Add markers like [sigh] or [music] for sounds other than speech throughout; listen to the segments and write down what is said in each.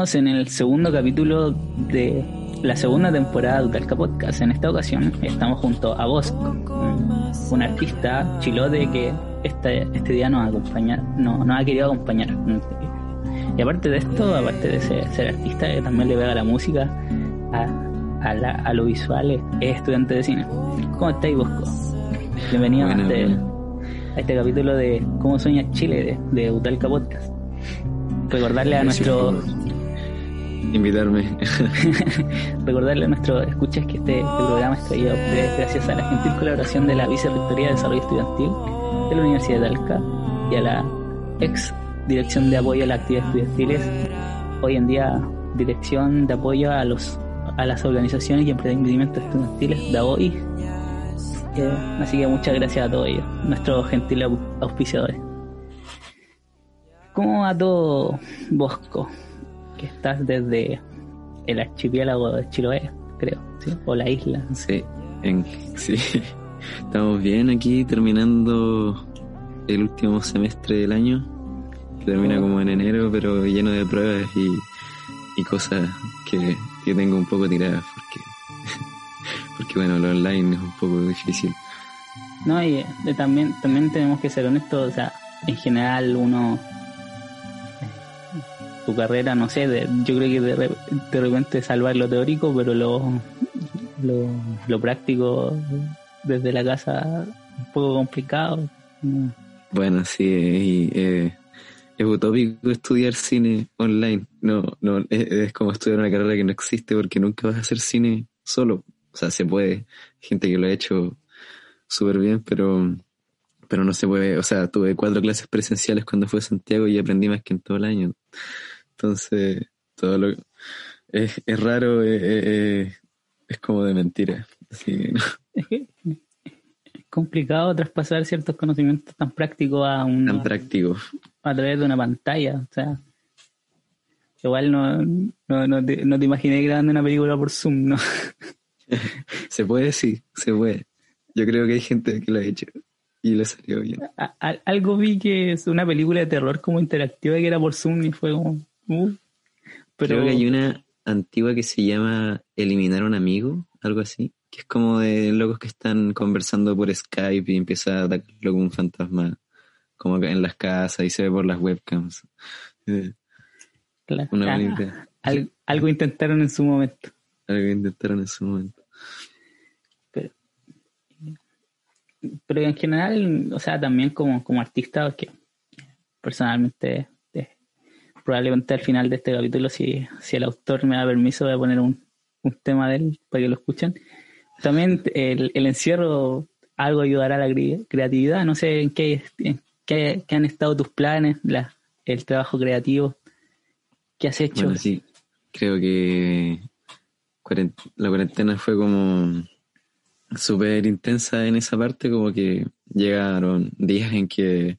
Estamos en el segundo capítulo de la segunda temporada de Utalca Podcast. En esta ocasión estamos junto a Bosco, un, un artista chilote que este, este día nos, acompaña, no, nos ha querido acompañar. Y aparte de esto, aparte de ser, ser artista, que también le pega la música, a, a, la- a lo visual, es estudiante de cine. ¿Cómo estáis, Bosco? Bienvenido Bueno, a, este, bueno. a este capítulo de Cómo sueña Chile de, de Utalca Podcast. Recordarle a Gracias nuestro por invitarme. [laughs] Recordarle a nuestros escuchas que este, este programa es traído gracias a la gentil colaboración de la Vicerrectoría de Desarrollo Estudiantil de la Universidad de Talca y a la ex Dirección de Apoyo a las Actividades Estudiantiles, hoy en día Dirección de Apoyo a los a las organizaciones y emprendimientos estudiantiles de. Eh, así que muchas gracias a todos ellos, nuestros gentiles au- auspiciadores. ¿Cómo va todo, Bosco? Que estás desde el archipiélago de Chiloé, creo, ¿sí? O la isla. Sí, en- sí. Estamos bien aquí terminando el último semestre del año, que termina Oh. como en enero, pero lleno de pruebas y, y cosas que, que tengo un poco tiradas porque, [laughs] porque bueno, lo online es un poco difícil. No, y eh, también, también tenemos que ser honestos, o sea, en general uno tu carrera, no sé, de- yo creo que de, de repente salvar lo teórico, pero lo, lo, práctico desde la casa un poco complicado. Bueno, sí, y, eh, es utópico estudiar cine online. No, no, es, es como estudiar una carrera que no existe porque nunca vas a hacer cine solo. O sea, se puede, gente que lo ha hecho súper bien, pero, pero no se puede. O sea, tuve cuatro clases presenciales cuando fue a Santiago y aprendí más que en todo el año. Entonces, todo lo es, es raro, es como de mentira. Así no, Es que es complicado traspasar ciertos conocimientos tan prácticos a un tan práctico. a través de una pantalla. O sea, igual no, no, no, te, no te imaginé grabando una película por Zoom, ¿no? [laughs] Se puede, sí, se puede. Yo creo que hay gente que lo ha hecho y le salió bien. A- a- algo vi que es una película de terror como interactiva que era por Zoom y fue como. Uh, pero Creo que hay una antigua que se llama Eliminar a un amigo, algo así, que es como de locos que están conversando por Skype y empieza a atacarlo como un fantasma, como en las casas y se ve por las webcams. Claro. Una al- algo intentaron en su momento. Algo intentaron en su momento. Pero, pero en general, o sea, también como, como artista, personalmente, probablemente al final de este capítulo, si, si el autor me da permiso, voy a poner un, un tema de él para que lo escuchen. También el, el encierro algo ayudará a la cre- creatividad. No sé en qué, en qué, qué han estado tus planes, la- el trabajo creativo. ¿Qué has hecho? Bueno, sí, creo que la cuarentena fue como súper intensa en esa parte, como que llegaron días en que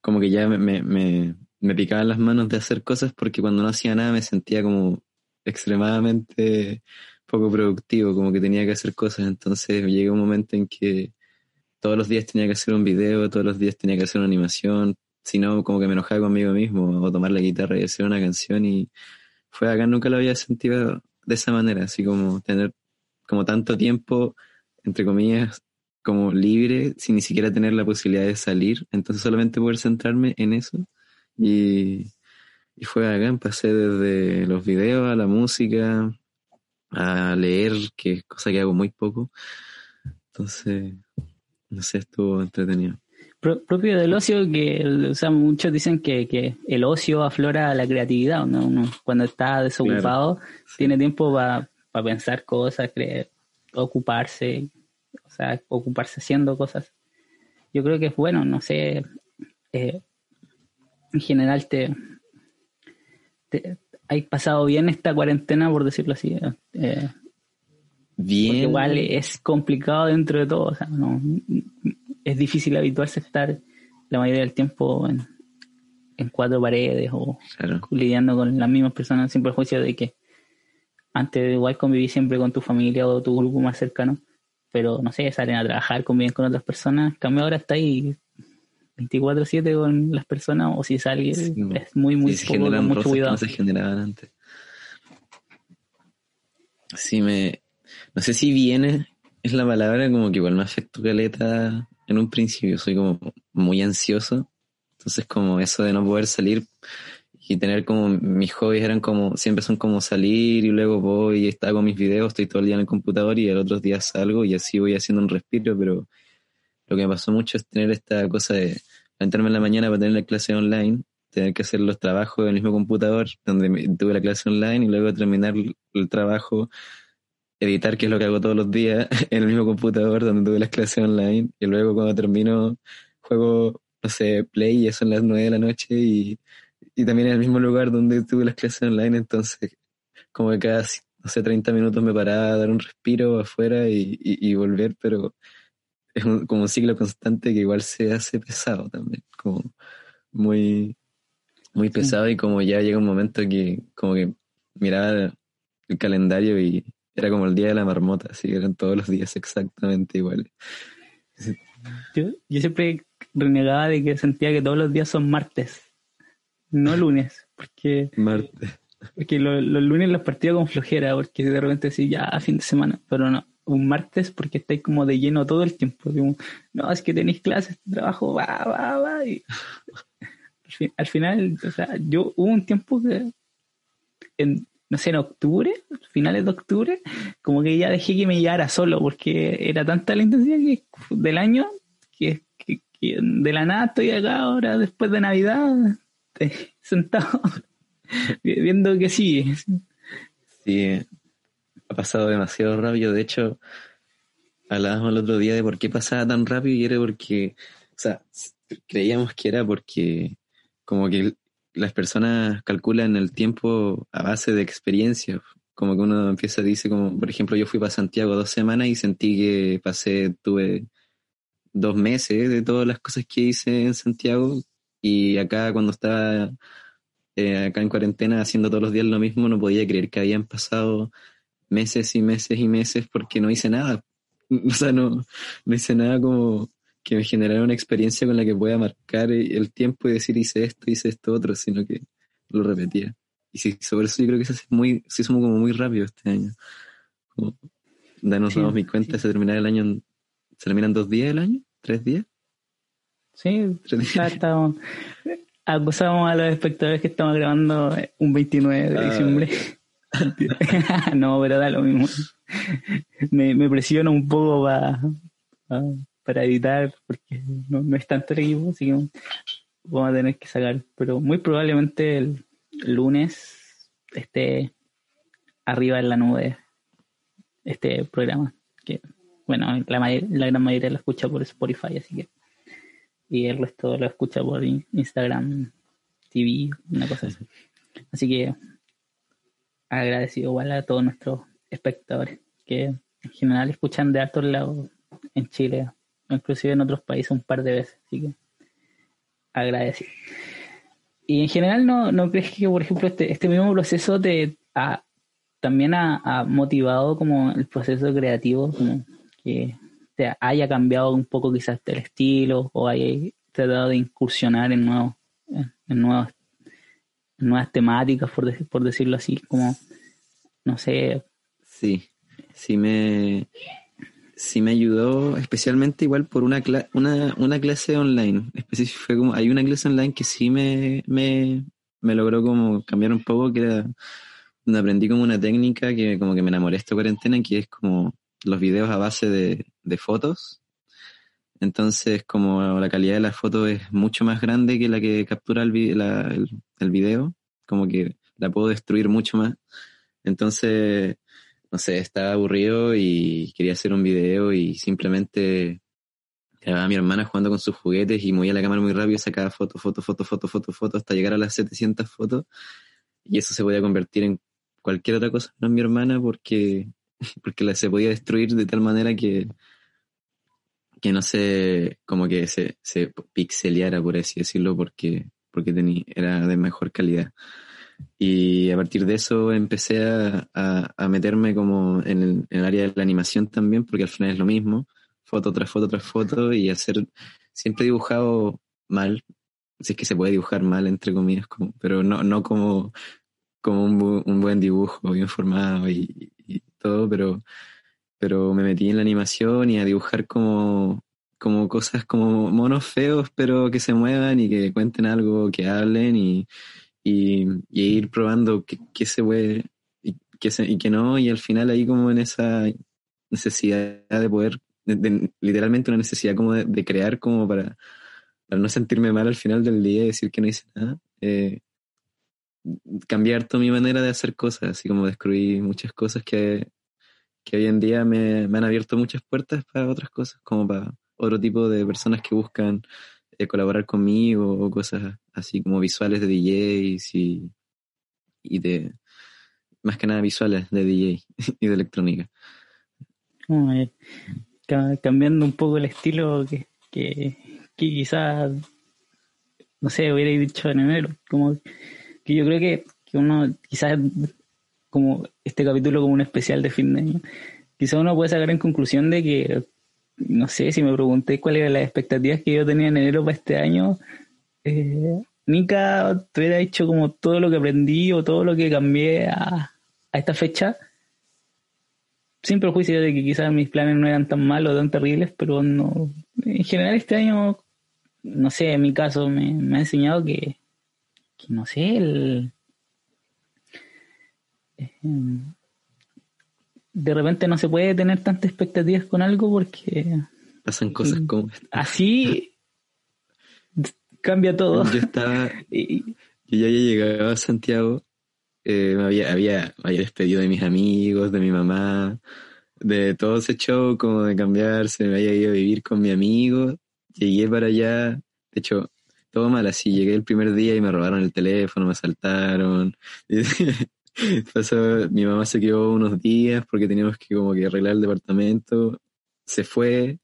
como que ya me, me, me, picaban las manos de hacer cosas porque cuando no hacía nada me sentía como extremadamente poco productivo, como que tenía que hacer cosas, entonces llegué a un momento en que todos los días tenía que hacer un video, todos los días tenía que hacer una animación, si no como que me enojaba conmigo mismo o tomar la guitarra y hacer una canción y fue acá, nunca lo había sentido de esa manera, así como tener como tanto tiempo, entre comillas, como libre, sin ni siquiera tener la posibilidad de salir, entonces solamente poder centrarme en eso y, y fue acá, pasé desde los videos a la música, a leer, que es cosa que hago muy poco, entonces, no sé, estuvo entretenido. propio del ocio, que o sea, muchos dicen que, que el ocio aflora la creatividad. ¿no? Uno, cuando está desocupado, tiene tiempo para pensar cosas, creer, ocuparse, o sea, ocuparse haciendo cosas. Yo creo que es bueno, no sé, eh, en general te, te, hay pasado bien esta cuarentena, por decirlo así. Eh, bien. igual es complicado dentro de todo, o sea, no, es difícil habituarse a estar la mayoría del tiempo en, cuatro paredes o lidiando con las mismas personas sin perjuicio de que antes igual conviví siempre con tu familia o tu grupo más cercano, pero no sé, salen a trabajar, conviven con otras personas, cambio ahora está ahí 24/7 con las personas o si sale es muy muy sí, poco, mucho cuidado. no se generaban antes. Sí me no sé si viene es la palabra como que igual me afectó caleta en un principio, soy como muy ansioso, entonces como eso de no poder salir y tener como mis hobbies eran como, siempre son como salir y luego voy y con mis videos, estoy todo el día en el computador y el otro día salgo y así voy haciendo un respiro, pero lo que me pasó mucho es tener esta cosa de levantarme en la mañana para tener la clase online, tener que hacer los trabajos en el mismo computador donde tuve la clase online y luego terminar el trabajo, editar, que es lo que hago todos los días, [laughs] en el mismo computador donde tuve las clases online. Y luego cuando termino juego, no sé, play y son las nueve de la noche y, y también en el mismo lugar donde tuve las clases online, entonces como que cada, no sé, 30 minutos me paraba a dar un respiro afuera y, y volver, pero es como un ciclo constante que igual se hace pesado también, como muy, muy pesado y como ya llega un momento que como que miraba el calendario y era como el día de la marmota, así que eran todos los días exactamente iguales. Yo, yo siempre renegaba de que sentía que todos los días son martes, no [laughs] lunes, porque... Martes. Porque los lunes los partía con flojera, porque de repente decía ya fin de semana, pero no un martes porque estáis como de lleno todo el tiempo. no, es que tenéis clases, trabajo, va, va, va. al, final, o sea, yo hubo un tiempo que, en, no sé, en octubre, finales de octubre, como que ya dejé que me llevara solo porque era tanta la intensidad que, del año que, de la nada estoy acá ahora después de Navidad, [laughs] sentado, [laughs] viendo que sigue. Sí, ha pasado demasiado rápido. De hecho, hablábamos el otro día de por qué pasaba tan rápido y era porque, o sea, creíamos que era porque como que las personas calculan el tiempo a base de experiencia. Como que uno empieza, dice como, por ejemplo, yo fui para Santiago dos semanas y sentí que pasé, tuve dos meses de todas las cosas que hice en Santiago y acá cuando estaba eh, acá en cuarentena haciendo todos los días lo mismo, no podía creer que habían pasado meses y meses y meses porque no hice nada. [laughs] O sea, no, no hice nada como que me generara una experiencia con la que pueda marcar el tiempo y decir hice esto, hice esto otro, sino que lo repetía. Y sí, sobre eso yo creo que se hace muy, se hizo como muy rápido este año. Como, nos damos mi cuenta, se termina el año, ¿se terminan dos días el año? ¿Tres días? Sí, ya estamos, acusamos a los espectadores que estamos grabando un 29 de ah, diciembre. [laughs] no, pero da lo mismo. Me, me presiono un poco para, editar, porque no, es tanto el equipo, así que vamos a tener que sacar. Pero muy probablemente el lunes esté arriba en la nube este programa. Que, bueno, la, la gran mayoría lo escucha por Spotify, así que. Y el resto lo escucha por Instagram, TV, una cosa así. Así que agradecido igual a todos nuestros espectadores que en general escuchan de altos lados en Chile, inclusive en otros países un par de veces, así que agradecido. Y en general no, no crees que, por ejemplo, este, este mismo proceso te también ha, motivado como el proceso creativo, como que te haya cambiado un poco quizás el estilo o haya tratado de incursionar en nuevos, en nuevos nuevas temáticas, por, por decirlo así, como, no sé. Sí, sí me, sí me ayudó, especialmente igual por una, una, una clase online. Fue como, hay una clase online que sí me, me, me logró como cambiar un poco, que era donde aprendí como una técnica que como que me enamoré esta cuarentena, que es como los videos a base de, de fotos. Entonces, como la calidad de la foto es mucho más grande que la que captura el, el, video, como que la puedo destruir mucho más. Entonces, no sé, estaba aburrido y quería hacer un video y simplemente grababa a mi hermana jugando con sus juguetes y movía la cámara muy rápido, sacaba foto, foto, foto, foto, foto, foto, hasta llegar a las 700 fotos. Y eso se podía convertir en cualquier otra cosa, no mi hermana, porque, [laughs] porque la, se podía destruir de tal manera que, que no sé, como que se, se pixeleara, por así decirlo, porque, porque tenía, era de mejor calidad. Y a partir de eso empecé a, a, meterme como en el, en el, área de la animación también, porque al final es lo mismo, foto tras foto tras foto, y hacer, siempre he dibujado mal, si es que se puede dibujar mal, entre comillas, como, pero no, no como, como un, un buen dibujo, bien formado y, y, todo, pero, pero me metí en la animación y a dibujar como, como cosas como monos feos, pero que se muevan y que cuenten algo, que hablen y, y, ir probando qué, se puede y qué, se, y qué no, y al final ahí como en esa necesidad de poder, literalmente una necesidad como de, crear como para, para, no sentirme mal al final del día y decir que no hice nada, eh, cambiar toda mi manera de hacer cosas, así como descubrí muchas cosas que, que hoy en día me, han abierto muchas puertas para otras cosas, como para otro tipo de personas que buscan eh, colaborar conmigo o cosas así como visuales de DJs y, de, más que nada visuales de DJ [laughs] y de electrónica. cambiando un poco el estilo que, que, quizás, no sé, hubiera dicho en enero, como que yo creo que, que uno quizás como este capítulo como un especial de fin de año, quizás uno puede sacar en conclusión de que no sé, si me pregunté cuáles eran las expectativas que yo tenía en enero para este año, eh, Nika te hubiera dicho como todo lo que aprendí o todo lo que cambié a, esta fecha, sin perjuicio de que quizás mis planes no eran tan malos, tan terribles, pero no, en general este año, no sé, en mi caso me, ha enseñado que, que, no sé, el, de repente no se puede tener tantas expectativas con algo porque... Pasan cosas como... Así [laughs] cambia todo. Yo estaba... [laughs] Yo ya había llegado a Santiago, eh, me había, había, había despedido de mis amigos, de mi mamá, de todo ese show como de cambiarse, me había ido a vivir con mi amigo, llegué para allá, de hecho, todo mal así, llegué el primer día y me robaron el teléfono, me asaltaron. [laughs] [laughs] Pasó, mi mamá se quedó unos días porque teníamos que como que arreglar el departamento. Se fue.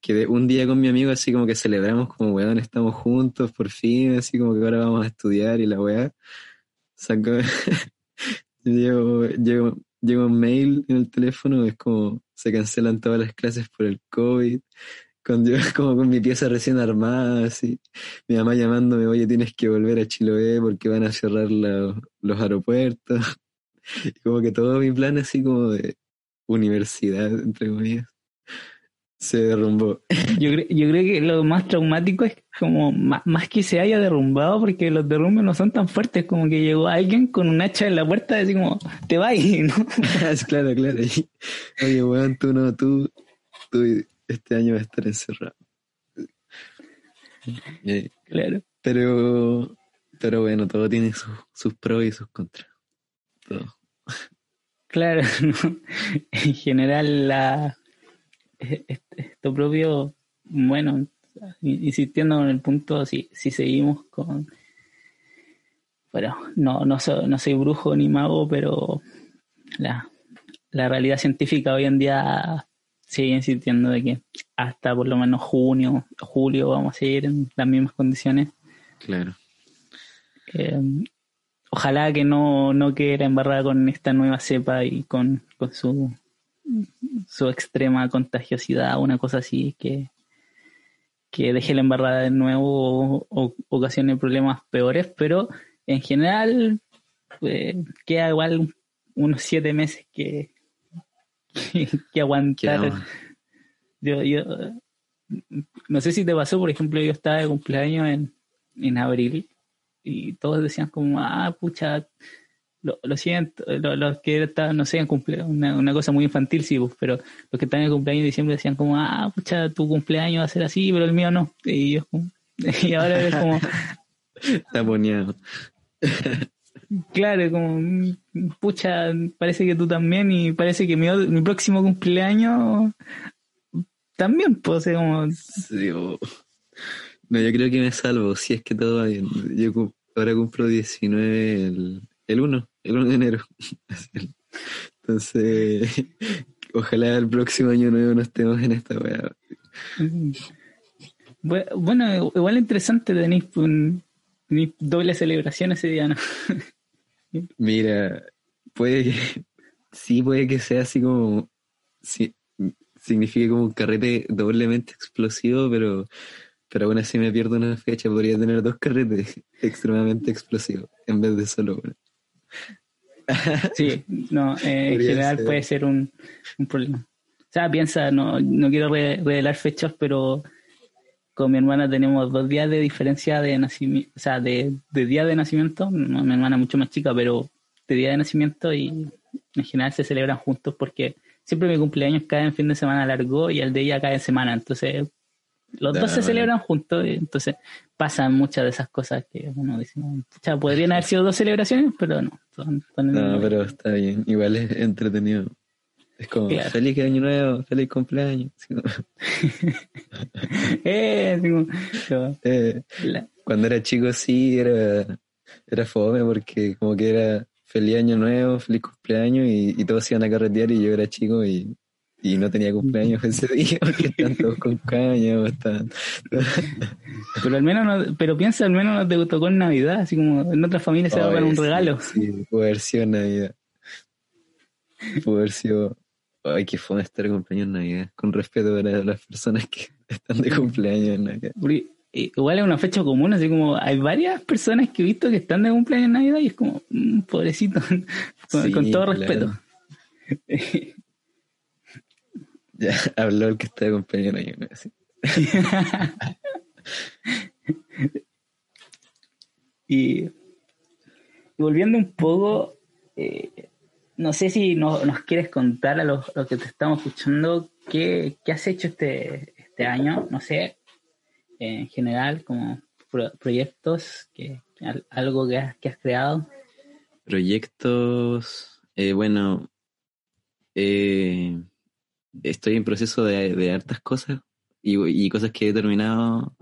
Quedé un día con mi amigo así como que celebramos como weón, estamos juntos por fin, así como que ahora vamos a estudiar y la weá. Sacó, [laughs] llegó, un mail en el teléfono, es como se cancelan todas las clases por el COVID. Con, [laughs] como con mi pieza recién armada, así. Mi mamá llamándome, oye, tienes que volver a Chiloé porque van a cerrar los aeropuertos. [laughs] Y como que todo mi plan así como de universidad, entre comillas, se derrumbó. [laughs] Yo, yo creo que lo más traumático es como más, que se haya derrumbado porque los derrumbes no son tan fuertes como que llegó alguien con un hacha en la puerta y así como, te vas, ¿no? claro, claro. Oye, weón, tú no, tú, tú este año vas a estar encerrado. [laughs] Claro. Pero, pero bueno, todo tiene sus pros y sus contras. Todo. Claro, [laughs] en general la esto propio, bueno, insistiendo en el punto, si, si seguimos con, bueno, no, no, no soy brujo ni mago, pero la, la realidad científica hoy en día sigue insistiendo de que hasta por lo menos junio, julio vamos a seguir en las mismas condiciones. Claro. Eh, ojalá que no, no quede embarrada con esta nueva cepa y con, su, su extrema contagiosidad, una cosa así, que, que deje la embarrada de nuevo o, ocasione problemas peores, pero en general eh, queda igual unos siete meses que, [laughs] que, aguantar. Yo, yo, no sé si te pasó, por ejemplo, yo estaba de cumpleaños en, en abril y todos decían como, ah, pucha, lo, lo siento, los que estaban, no sé, en cumpleaños, una, una, cosa muy infantil, sí, pues, pero los que estaban en cumpleaños de diciembre decían como, ah, pucha, tu cumpleaños va a ser así, pero el mío no. Y, yo, [laughs] y ahora es como... [laughs] Está poneado. Claro, como, pucha, parece que tú también y parece que mi, mi próximo cumpleaños también, pues, como... No, yo creo que me salvo, si es que todo va bien. Yo ahora cumplo 19 el, el 1, el 1 de enero. [laughs] Entonces, [laughs] ojalá el próximo año nuevo no estemos en esta weá. Bueno, igual interesante tenéis un, doble celebración ese día, ¿no? [laughs] Mira, puede que, [laughs] sí puede que sea así como, sí, signifique como un carrete doblemente explosivo, pero, pero aún así me pierdo una fecha, podría tener dos carretes [laughs] extremadamente explosivos en vez de solo uno. [laughs] Sí, no, eh, en general puede ser un, un, problema. O sea, piensa, no, no quiero revelar fechas, pero con mi hermana tenemos dos días de diferencia de nacimiento, o sea, de, de día de nacimiento, mi hermana mucho más chica, pero de día de nacimiento y en general se celebran juntos porque siempre mi cumpleaños cae en fin de semana largo y el de ella cae en semana, entonces los dos se celebran juntos, y entonces pasan muchas de esas cosas que uno dice, sea, podrían haber sido dos celebraciones, pero no. no, pero está bien, igual es entretenido. Es como, feliz año nuevo, feliz cumpleaños. [laughs] [laughs] eh, eh, cuando era chico sí era, era fome porque como que era feliz año nuevo, feliz cumpleaños y, y todos iban a carretear y yo era chico y y no tenía cumpleaños ese día porque están todos con caña están... [laughs] pero al menos no, pero piensa al menos no te tocó en Navidad así como en otras familias se va a dar un regalo. sí, puede haber sido Navidad. Puede haber sido ay qué fue estar cumpleaños en Navidad con respeto para las personas que [laughs] están de cumpleaños en Navidad igual es una fecha común, así como hay varias personas que he visto que están de cumpleaños en Navidad y es como, mm, pobrecito, [laughs] con, todo respeto. [laughs] Ya, habló el que está de compañero ahí. y, volviendo un poco, eh, no sé si nos quieres contar a los, que te estamos escuchando qué, has hecho este, este año, no sé, en general, como proyectos, que, algo que has, que has creado. Proyectos, eh, bueno, eh, estoy en proceso de, de hartas cosas y, y, cosas que he terminado,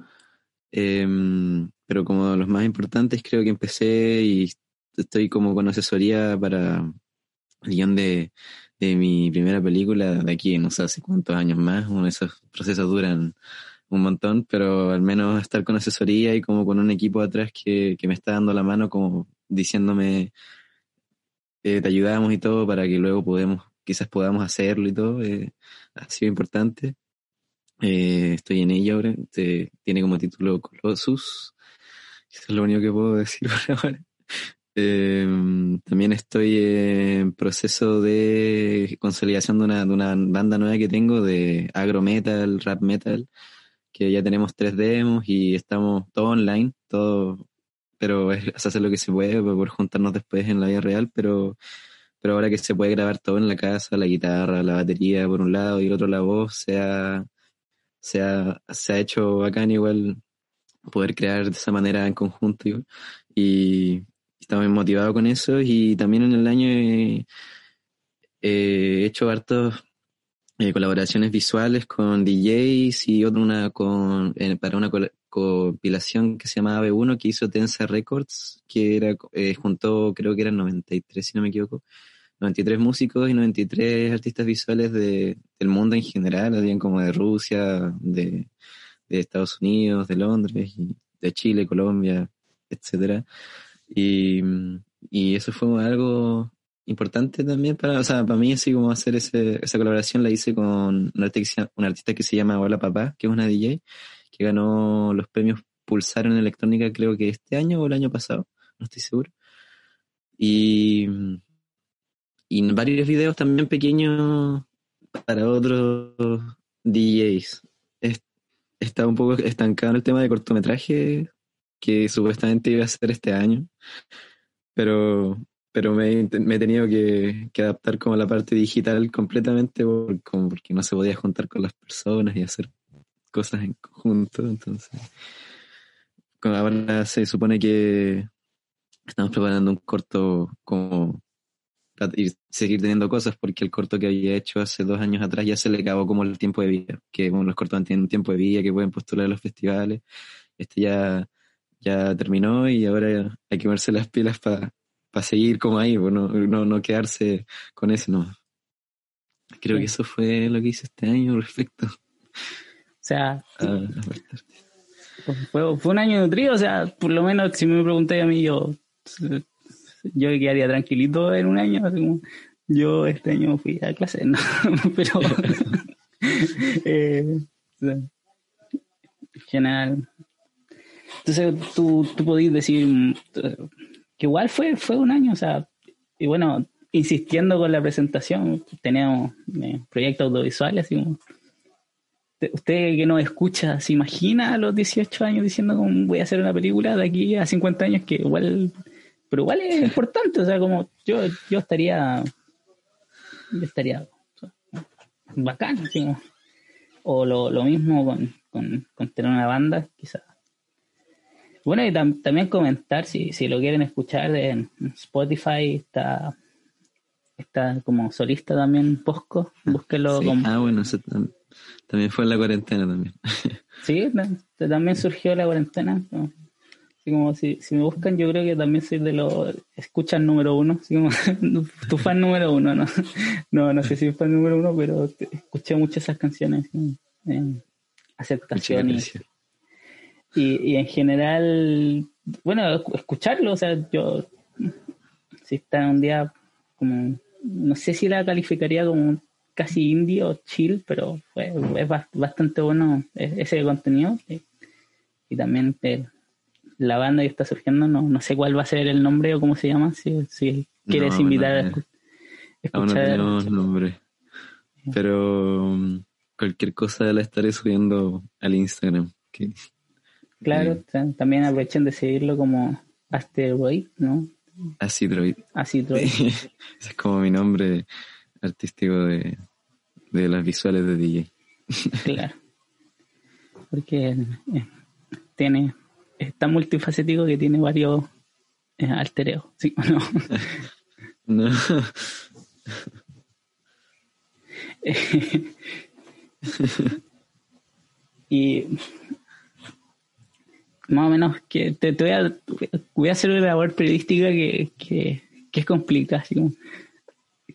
em, pero como los más importantes creo que empecé y estoy como con asesoría para el guion de, de mi primera película de aquí, no sé hace cuántos años más, esos procesos duran un montón, pero al menos estar con asesoría y como con un equipo atrás que, que me está dando la mano, como diciéndome, eh, te ayudamos y todo para que luego podemos quizás podamos hacerlo y todo, eh, ha sido importante. Eh, estoy en ella ahora, tiene como título Colossus, eso es lo único que puedo decir por ahora. Em, también estoy en proceso de consolidación de una, de una banda nueva que tengo de agro metal, rap metal, que ya tenemos tres demos y estamos todo online, todo, pero es, hacer lo que se puede por juntarnos después en la vida real, pero pero ahora que se puede grabar todo en la casa, la guitarra, la batería por un lado y el otro la voz, se ha, se ha, se hecho bacán igual poder crear de esa manera en conjunto y, estamos motivados con eso y también en el año he, hecho hartos eh, colaboraciones visuales con DJs y otra una con, para una compilación que se llamaba B1 que hizo Tensa Records, que era, eh, juntó, creo que eran 93 si no me equivoco, 93 músicos y 93 artistas visuales de, del mundo en general, habían como de Rusia, de, Estados Unidos, de Londres, de Chile, Colombia, etcétera. Y, y eso fue algo importante también para, o sea, para mí así como hacer ese, esa colaboración la hice con una artista, una artista que se llama Hola Papá, que es una DJ, que ganó los premios Pulsar en electrónica creo que este año o el año pasado, no estoy seguro. Y, y varios videos también pequeños para otros DJs. Está un poco estancado el tema de cortometraje que supuestamente iba a ser este año, pero pero me, me he tenido que, que, adaptar como a la parte digital completamente por, como porque no se podía juntar con las personas y hacer cosas en conjunto. Entonces, ahora se supone que estamos preparando un corto como y seguir teniendo cosas porque el corto que había hecho hace dos años atrás ya se le acabó como el tiempo de vida, que bueno, los cortos tienen un tiempo de vida, que pueden postular a los festivales. Este ya, ya terminó y ahora hay que verse las pilas para seguir como ahí, pues no, no, quedarse con eso, no. Creo que eso fue lo que hice este año respecto. O sea, fue, fue un año nutrido, o sea, por lo menos si me preguntáis a mí, yo yo quedaría tranquilito en un año. yo este año fui a clase, [laughs] no, pero [laughs] eh, en general. Entonces tú, tú podías decir que igual fue, fue un año, o sea, y bueno, insistiendo con la presentación, teníamos eh, proyectos audiovisuales, así usted que nos escucha, ¿se imagina a los 18 años diciendo cómo voy a hacer una película de aquí a 50 años que igual pero igual es importante, o sea, como yo, yo estaría, yo estaría bacán, o lo, lo mismo con, con, tener una banda, quizás. Bueno, y también comentar, si, si lo quieren escuchar, en Spotify está, está como solista también Posco, búsquelo como... Ah, bueno, también fue en la cuarentena también. [laughs] sí, también surgió la cuarentena como si, si me buscan, yo creo que también soy de los escuchan número uno, así como [laughs] tu fan número uno, ¿no? [laughs] No, no sé si fan número uno, pero escuché muchas esas canciones. en aceptación y, y, en general, bueno, escucharlo, o sea, yo, si está un día como, no sé si la calificaría como casi indie o chill, pero es bastante bueno ese contenido. Y, y también el, la banda que está surgiendo, no, no sé cuál va a ser el nombre o cómo se llama, si, si quieres invitar a escuchar. no nombre. Pero um, cualquier cosa la estaré subiendo al Instagram. Claro, también aprovechen de seguirlo como Asteroid, ¿no? Acidroid. Acidroid. [laughs] Ese es como mi nombre artístico de, de las visuales de DJ. claro. Porque eh, tiene es tan multifacético que tiene varios eh, altereos, ¿sí o no? [laughs] no. [laughs] y más o menos que te, voy, a, voy a hacer una labor periodística que, que, es complicada.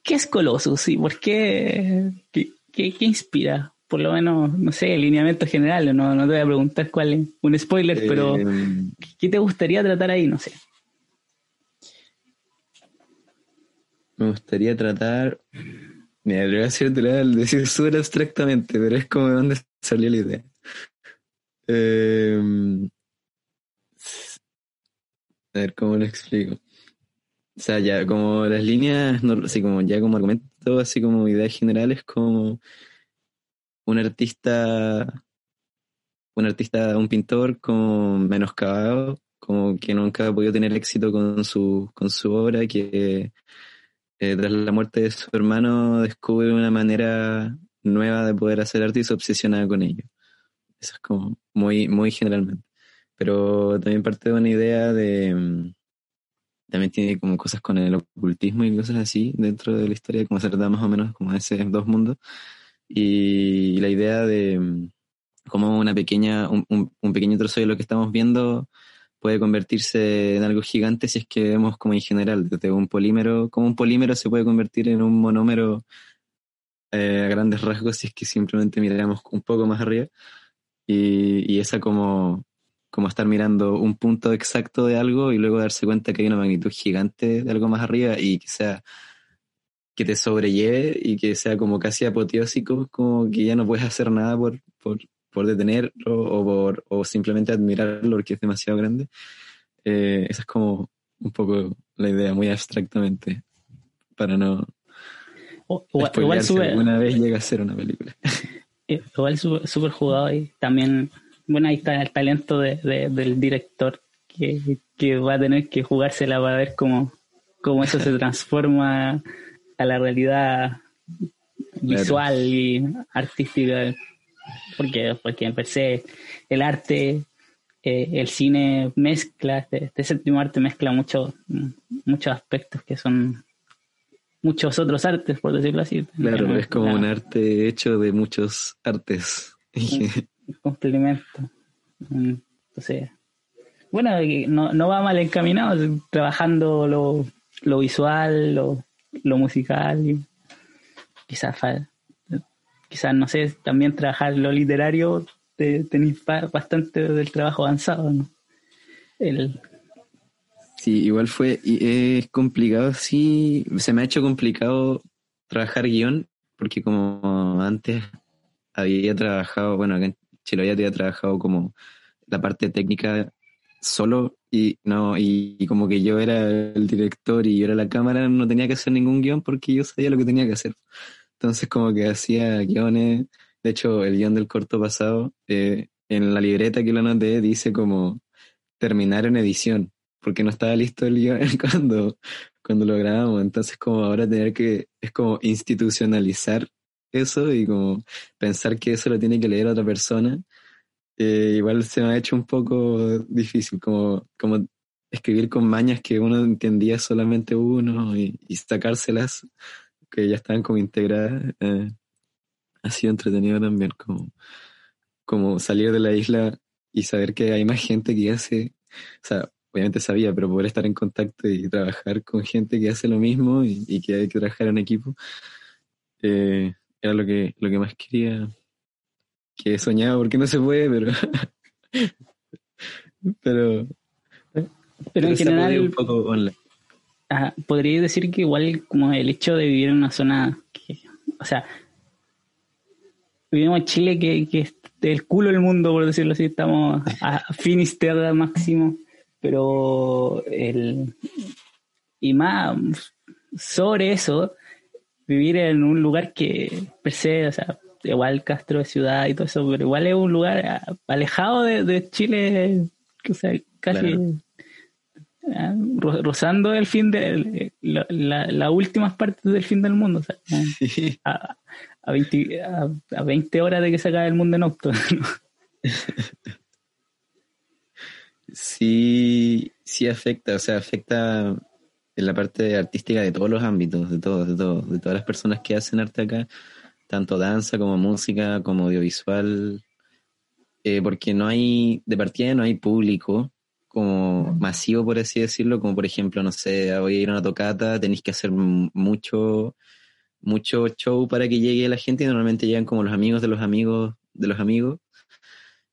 ¿Qué es Colossus? ¿Y por qué? ¿Qué, qué inspira? por lo menos, no sé, lineamiento general, no, no te voy a preguntar cuál es, un spoiler, pero eh, ¿qué te gustaría tratar ahí? No sé. Me gustaría tratar, mira, le voy a decir, te decir súper abstractamente, pero es como de dónde salió la idea. Em, a ver, ¿cómo lo explico? O sea, ya como las líneas, así como ya como argumento, así como ideas generales, como un artista, un artista, un pintor como menoscabado, como que nunca ha podido tener éxito con su, con su obra, que eh, tras la muerte de su hermano descubre una manera nueva de poder hacer arte y se obsesiona con ello. Eso es como muy, muy generalmente. Pero también parte de una idea de... Mm, también tiene como cosas con el ocultismo y cosas así dentro de la historia, como se trata más o menos como ese dos mundos. Y la idea de mm, cómo una pequeña, un, un, pequeño trozo de lo que estamos viendo puede convertirse en algo gigante si es que vemos como en general, desde un polímero, como un polímero se puede convertir en un monómero eh, a grandes rasgos si es que simplemente miramos un poco más arriba. Y, y esa como, como estar mirando un punto exacto de algo y luego darse cuenta que hay una magnitud gigante de algo más arriba y que sea que te sobrelleve y que sea como casi apoteósico, como que ya no puedes hacer nada por, por, por detenerlo o, por, o simplemente admirarlo porque es demasiado grande. Eh, esa es como un poco la idea, muy abstractamente, para no... O, igual super, alguna vez llega a ser una película. [laughs] Eh, igual súper jugado y también, bueno, ahí está el talento de, del director que, que va a tener que jugársela para ver cómo cómo eso se transforma a la realidad visual y artística. Porque, porque per se el arte, eh, el cine mezcla, este, este, séptimo arte mezcla mucho, muchos aspectos que son muchos otros artes, por decirlo así. Claro, es como un arte hecho de muchos artes. [laughs] Complemento. Entonces, bueno, no, no va mal encaminado, trabajando lo, lo visual, lo, lo musical, quizás, quizás, no sé, también trabajar lo literario, tenéis bastante del trabajo avanzado, ¿no? El, Sí, igual fue, es complicado, sí, se me ha hecho complicado trabajar guion, porque como antes había trabajado, bueno, acá en Chile había trabajado como la parte técnica solo y no y, como que yo era el director y yo era la cámara, no tenía que hacer ningún guion porque yo sabía lo que tenía que hacer. Entonces como que hacía guiones, de hecho el guion del corto pasado, eh, en la libreta que lo anoté dice como terminar en edición, porque no estaba listo el guion [laughs] cuando, cuando lo grabamos, entonces como ahora tener que, es como institucionalizar eso y como pensar que eso lo tiene que leer otra persona eh, igual se me ha hecho un poco difícil, como, como escribir con mañas que uno entendía solamente uno y, sacárselas que ya estaban como integradas. Eh, ha sido entretenido también, como, como salir de la isla y saber que hay más gente que hace, o sea, obviamente sabía, pero poder estar en contacto y trabajar con gente que hace lo mismo y, que hay que trabajar en equipo, eh, era lo que, lo que más quería que he soñado porque no se puede, pero. [laughs] pero. Pero, en general. Un poco podría decir que igual como el hecho de vivir en una zona que, o sea, vivimos en Chile que, que es el culo del mundo, por decirlo así, estamos a [laughs] Finisterre máximo, pero el y más sobre eso, vivir en un lugar que per se, o sea, igual Castro de ciudad y todo eso, pero igual es un lugar ah, alejado de, Chile, o sea, casi ah, rozando el fin de la, las últimas partes del fin del mundo, o sea, a, a, 20, a, 20, horas de que se acabe el mundo en auto. [laughs] Sí, sí afecta, o sea, afecta en la parte artística de todos los ámbitos, de todos, de todos, de todas las personas que hacen arte acá tanto danza como música, como audiovisual, eh, porque no hay, de partida no hay público como masivo, por así decirlo, como por ejemplo, no sé, voy a ir a una tocata, tenéis que hacer mucho, mucho show para que llegue la gente y normalmente llegan como los amigos de los amigos de los amigos.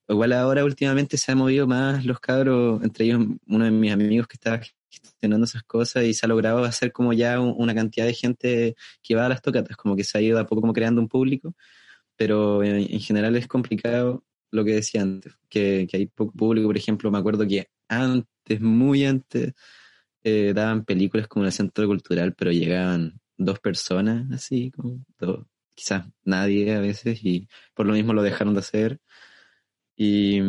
Igual ahora últimamente se han movido más los cabros, entre ellos uno de mis amigos que está gestionando esas cosas y se ha logrado hacer como ya una cantidad de gente que va a las tocatas, como que se ha ido a poco como creando un público, pero en, general es complicado lo que decía antes, que, hay poco público, por ejemplo, me acuerdo que antes, muy antes, eh, daban películas como en el centro cultural, pero llegaban dos personas, así, como quizás nadie a veces, y por lo mismo lo dejaron de hacer. Y,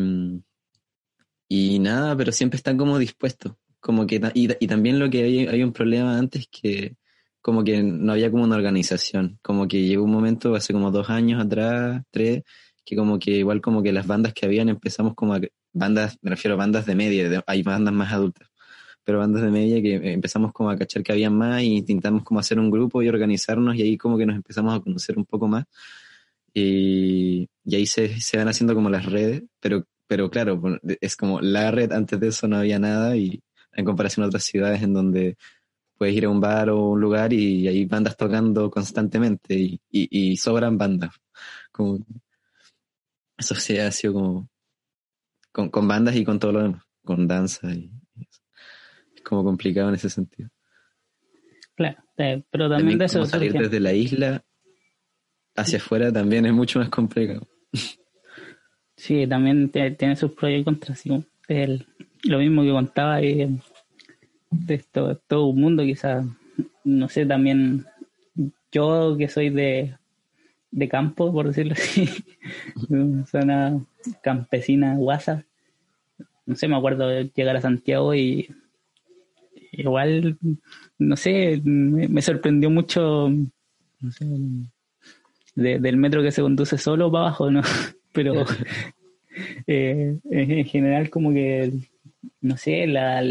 y nada, pero siempre están como dispuestos. Como que, y, y también lo que hay, hay un problema antes que como que no había como una organización, como que llegó un momento hace como dos años atrás, tres, que como que igual como que las bandas que habían empezamos como a, bandas, me refiero a bandas de media, hay bandas más adultas, pero bandas de media que empezamos como a cachar que había más y intentamos como hacer un grupo y organizarnos y ahí como que nos empezamos a conocer un poco más. Y, y ahí se, se van haciendo como las redes, pero, pero claro, es como la red, antes de eso no había nada y en comparación a otras ciudades en donde puedes ir a un bar o un lugar y hay bandas tocando constantemente y, y, sobran bandas. Como, eso sí ha sido como con, con, bandas y con todo lo demás, con danza y, es como complicado en ese sentido. Claro, pero también, de eso salir desde la isla hacia afuera también es mucho más complicado. Sí, también tiene sus pros y contras. El, lo mismo que contaba de, esto, todo un mundo quizás, no sé, también yo que soy de, de campo, por decirlo así, [laughs] zona campesina, guasa, no sé, me acuerdo de llegar a Santiago y, igual, no sé, me, sorprendió mucho, no sé, del metro que se conduce solo para abajo, ¿no? [laughs] Pero [laughs] eh, en general como que, no sé, la,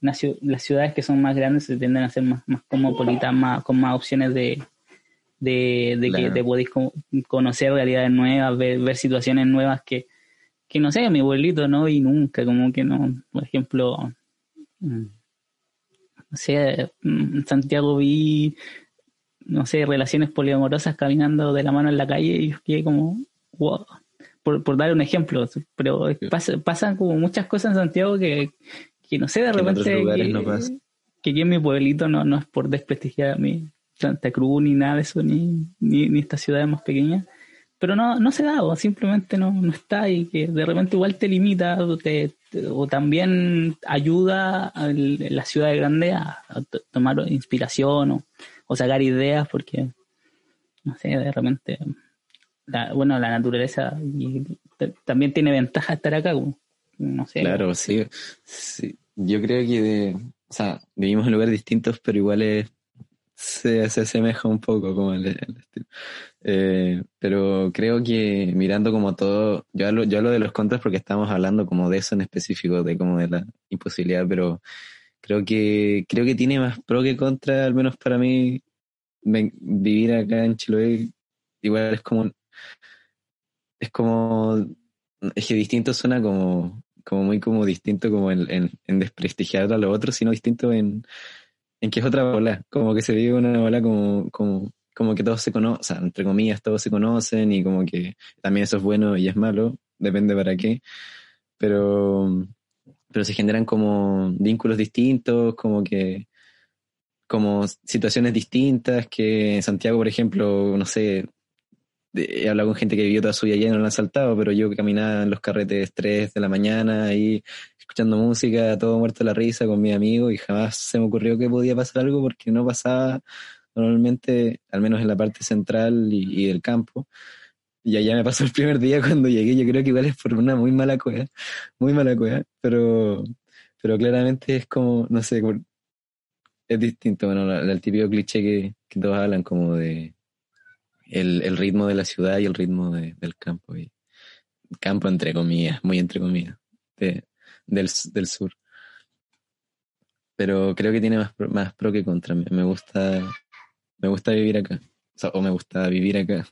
las ciudades que son más grandes se tienden a ser más, más cosmopolitas, más, con más opciones de, de, de que te podéis conocer realidades nuevas, ver, ver situaciones nuevas que, que no sé, mi abuelito no vi nunca, como que no, por ejemplo, mm, no sé, mm, en Santiago vi, no sé, relaciones poliamorosas caminando de la mano en la calle y yo quedé como, wow, por, por dar un ejemplo, pero pasan como muchas cosas en Santiago que, que no sé, de repente que, que, aquí en mi pueblito no, no es por desprestigiar a mi Santa Cruz ni nada de eso, ni, ni, ni estas ciudades más pequeñas, pero no, no se da, o simplemente no, no está y que de repente igual te limita o, te, o también ayuda a la ciudad grande a, tomar inspiración o, sacar ideas porque, no sé, de repente, bueno, la naturaleza también tiene ventaja estar acá, no sé. Claro, sí. Yo creo que, o sea, vivimos en lugares distintos, pero igual es se, se asemeja un poco como el, estilo. Eh, pero creo que mirando como todo, yo hablo, yo hablo de los contras porque estamos hablando como de eso en específico, de como de la imposibilidad, pero creo que, creo que tiene más pro que contra, al menos para mí, vivir acá en Chiloé, igual es como, es como, es que distinto suena como, como muy como distinto como en, en, desprestigiar a los otros, sino distinto en, en que es otra bola, como que se vive una bola como, como, como que todos se conocen, o sea, entre comillas, todos se conocen y como que también eso es bueno y es malo, depende para qué, pero, pero se generan como vínculos distintos, como que, como situaciones distintas, que en Santiago, por ejemplo, no sé, he hablado con gente que vivió toda su vida allá y no lo han saltado, pero yo caminaba en los carretes 3 de la mañana ahí escuchando música, todo muerto de la risa con mi amigo y jamás se me ocurrió que podía pasar algo porque no pasaba normalmente, al menos en la parte central y, del campo. Y allá me pasó el primer día cuando llegué, yo creo que igual es por una muy mala cueva, muy mala cueva, pero, pero claramente es como, no sé, es distinto, bueno, el típico cliché que, que todos hablan como de el, el, ritmo de la ciudad y el ritmo de, del campo. Y campo entre comillas, muy entre comillas, de, del, del sur. Pero creo que tiene más, más pro que contra. Me, gusta me gusta vivir acá. O, me gusta vivir acá.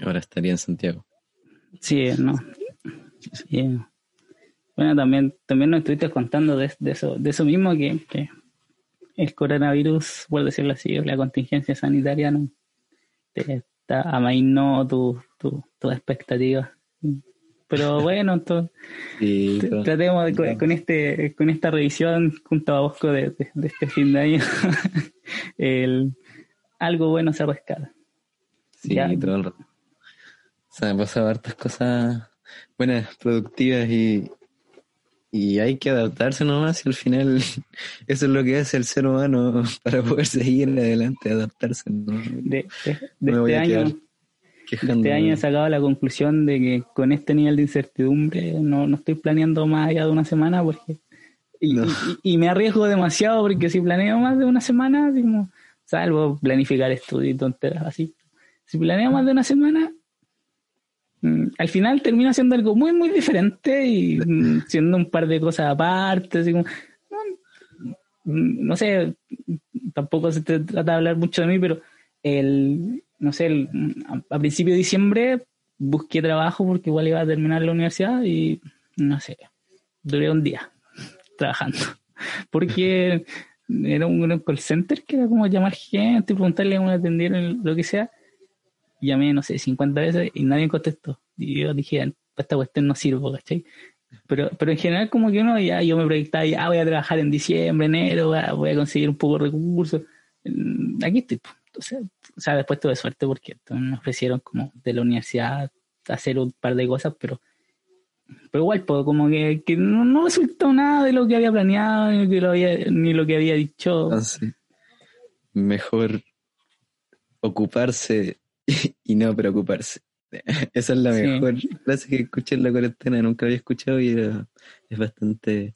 Ahora estaría en Santiago. Sí, no. Bueno, también, también nos estuviste contando de, eso, de eso mismo que el coronavirus, por decirlo así, la contingencia sanitaria, no te está amainó tu, tu, tu expectativa. Pero [laughs] bueno, entonces, tratemos con, este, con esta revisión junto a Bosco de, este fin de año, [laughs] el, algo bueno se rescata. Sí, todo el rato. O sea, me pasado hartas cosas buenas, productivas y, y hay que adaptarse nomás y al final [laughs] eso es lo que hace el ser humano [laughs] para poder seguir adelante, adaptarse. ¿no? De, este año, este año he sacado la conclusión de que con este nivel de incertidumbre no, no estoy planeando más allá de una semana porque y, me arriesgo demasiado porque si planeo más de una semana, salvo planificar estudios y tonteras así. Si planeo más de una semana, al final termina siendo algo muy, muy diferente y mm, siendo un par de cosas aparte, así como, mm, no sé, tampoco se trata de hablar mucho de mí, pero el, no sé, a, principio de diciembre busqué trabajo porque igual iba a terminar la universidad y no sé, duré un día [laughs] trabajando. Porque era un, call center que era como llamar gente, y preguntarle a un atendieron, lo que sea. Llamé, no sé, 50 veces y nadie contestó. Y yo dije, esta cuestión no sirvo, ¿cachai? Pero, pero en general como que uno ya, yo me proyectaba, ya voy a trabajar en diciembre, enero, voy a conseguir un poco de recursos. Aquí estoy, o sea, después tuve suerte porque me ofrecieron como de la universidad hacer un par de cosas, pero, pero igual, pues, como que, no, resultó nada de lo que había planeado, ni lo que, había, ni lo que había dicho. Ah, Mejor ocuparse [laughs] y no preocuparse. [laughs] Esa es la mejor frase que escuché en la cuarentena, nunca había escuchado y es bastante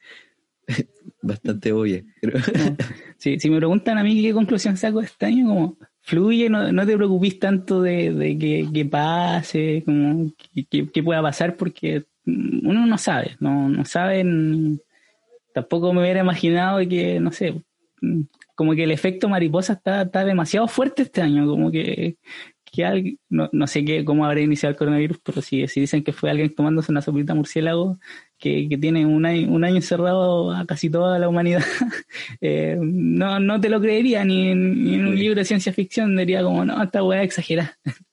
[laughs] bastante obvia. si me preguntan a mí qué conclusión saco este año, como fluye, no, no te preocupes tanto de, de que, que, pase, como que, que, pueda pasar, porque uno no sabe, no, no sabe, tampoco me hubiera imaginado que, no sé, como que el efecto mariposa está, está demasiado fuerte este año, como que, que no, no, sé qué, cómo habrá iniciado el coronavirus, pero si, si dicen que fue alguien tomándose una sopita murciélago que, que tiene un año, un año encerrado a casi toda la humanidad, [laughs] eh, no, no te lo creería ni en, en, un libro de ciencia ficción, diría como, no, esta weá exagera. [laughs]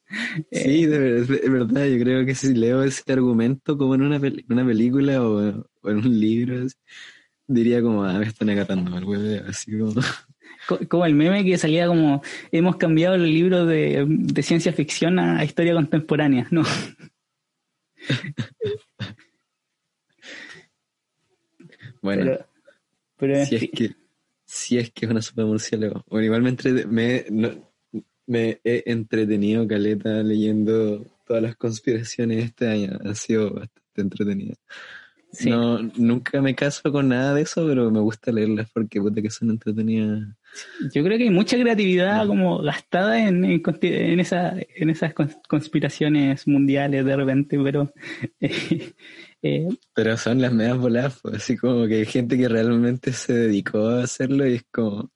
Sí, de, verdad, yo creo que si leo ese argumento como en una, una película o, en un libro, diría como, ah, me están agarrando al así como... [laughs] Como el meme que salía como, hemos cambiado el libro de, de ciencia ficción a historia contemporánea, ¿no? [laughs] bueno, pero, si, es que, si es que es una sopa murciélago. Bueno, igual me, me he entretenido, Caleta, leyendo todas las conspiraciones este año. Ha sido bastante entretenido. No, nunca me caso con nada de eso, pero me gusta leerlas porque puta que son entretenidas. Yo creo que hay mucha creatividad como gastada en, en, esa, en esas conspiraciones mundiales de repente, pero... [laughs] Eh, pero son las medias voladas, pues, así como que hay gente que realmente se dedicó a hacerlo y es como...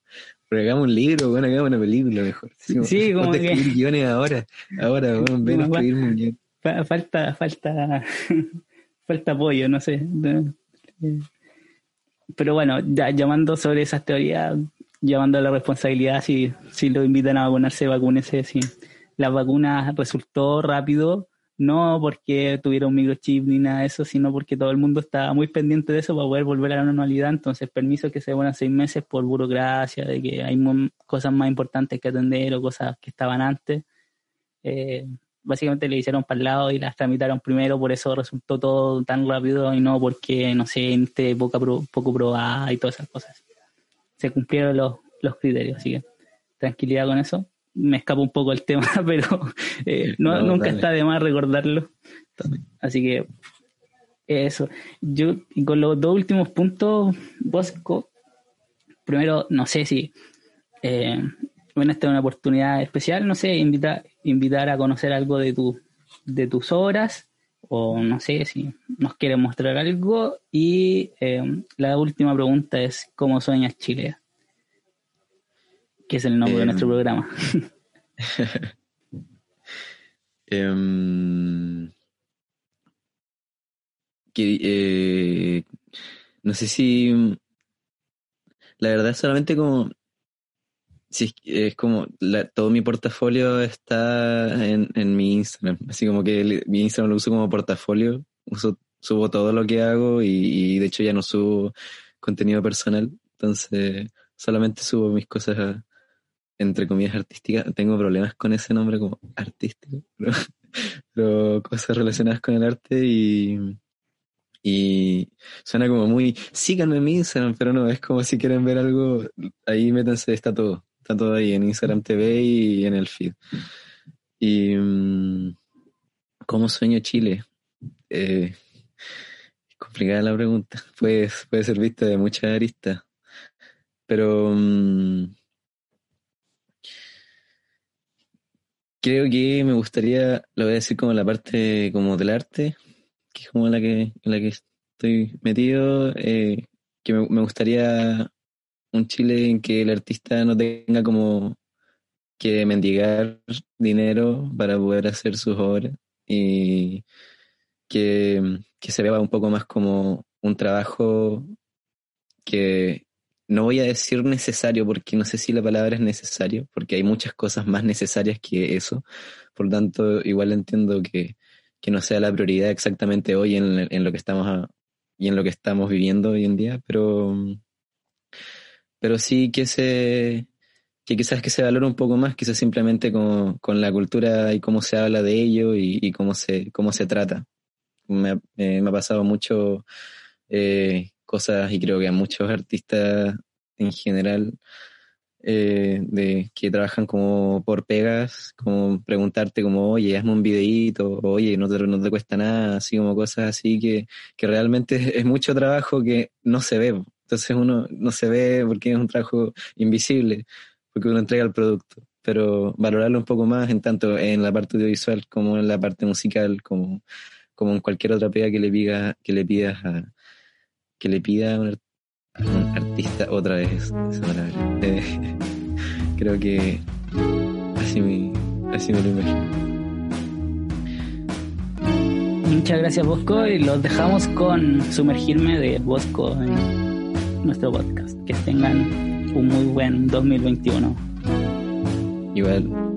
Pero hagamos un libro, bueno, hagamos una película mejor. sí, como que... escribir guiones ahora, ahora, [laughs] bueno, ven a escribir un guion. Falta, falta [laughs] falta apoyo, no sé. Pero bueno, ya llamando sobre esas teorías, llamando a la responsabilidad, si, si lo invitan a vacunarse, vacúnese. Si la vacuna resultó rápido, no porque tuviera un microchip ni nada de eso, sino porque todo el mundo estaba muy pendiente de eso para poder volver a la normalidad. Entonces, permiso que se demoran seis meses por burocracia, de que hay cosas más importantes que atender o cosas que estaban antes. Eh, básicamente le hicieron para el lado y las tramitaron primero, por eso resultó todo tan rápido y no porque, no sé, este poca poco probada y todas esas cosas. Se cumplieron los, los criterios, así que tranquilidad con eso. Me escapa un poco el tema, [laughs] pero eh, no, nunca está de más recordarlo. Así que eso. Yo, con los dos últimos puntos, Bosco, primero, no sé si eh, bueno, esta es una oportunidad especial, no sé, invitar, invitar a conocer algo de, tu, de tus obras, o no sé si nos quieres mostrar algo. Y eh, la última pregunta es, ¿cómo sueñas Chile? Que es el nombre de nuestro em. programa. [laughs] Em, eh, no sé si... La verdad, solamente como Sí, es como todo mi portafolio está en, en, mi Instagram. Así como que mi Instagram lo uso como portafolio. Uso, subo todo lo que hago y, de hecho ya no subo contenido personal. Entonces solamente subo mis cosas, entre comillas, artísticas. Tengo problemas con ese nombre como artístico, [laughs] pero, cosas relacionadas con el arte y, y suena como muy, síganme en mi Instagram, pero no, es como si quieren ver algo, ahí métanse, está todo. Está todo ahí en Instagram TV y en el feed. Y mm, ¿cómo sueño Chile? Eh, complicada la pregunta. Puede, puede ser vista de muchas aristas. Pero mm, creo que me gustaría, lo voy a decir como la parte como del arte, que es como la que, en la que estoy metido, eh, que me, gustaría un Chile en que el artista no tenga como que mendigar dinero para poder hacer sus obras y que, se vea un poco más como un trabajo que no voy a decir necesario porque no sé si la palabra es necesario, porque hay muchas cosas más necesarias que eso. Por lo tanto, igual entiendo que, que no sea la prioridad exactamente hoy en lo que estamos y en lo que estamos viviendo hoy en día, pero pero sí que se que quizás que se valora un poco más, quizás simplemente con, con la cultura y cómo se habla de ello y, cómo se cómo se trata. Me, me ha pasado mucho eh, cosas y creo que a muchos artistas en general eh, de que trabajan como por pegas, como preguntarte como, oye, hazme un videíto, oye, no te, no te cuesta nada, así como cosas así que, que realmente [laughs] es mucho trabajo que no se ve Entonces uno no se ve porque es un trabajo invisible, porque uno entrega el producto, pero valorarlo un poco más en tanto en la parte audiovisual como en la parte musical, como, como en cualquier otra pega que le pida, que le pidas a, que le pida a un, artista otra vez. Eh, [laughs] creo que así me, así me lo imagino. Muchas gracias Bosco y los dejamos con sumergirme de Bosco en nuestro podcast. Que tengan un muy buen 2021. Igual,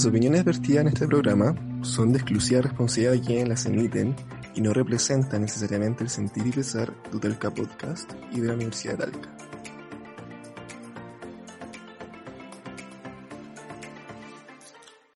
Las opiniones vertidas en este programa son de exclusiva responsabilidad de quienes las emiten y no representan necesariamente el sentir y pesar de Utelca Podcast y de la Universidad de Talca.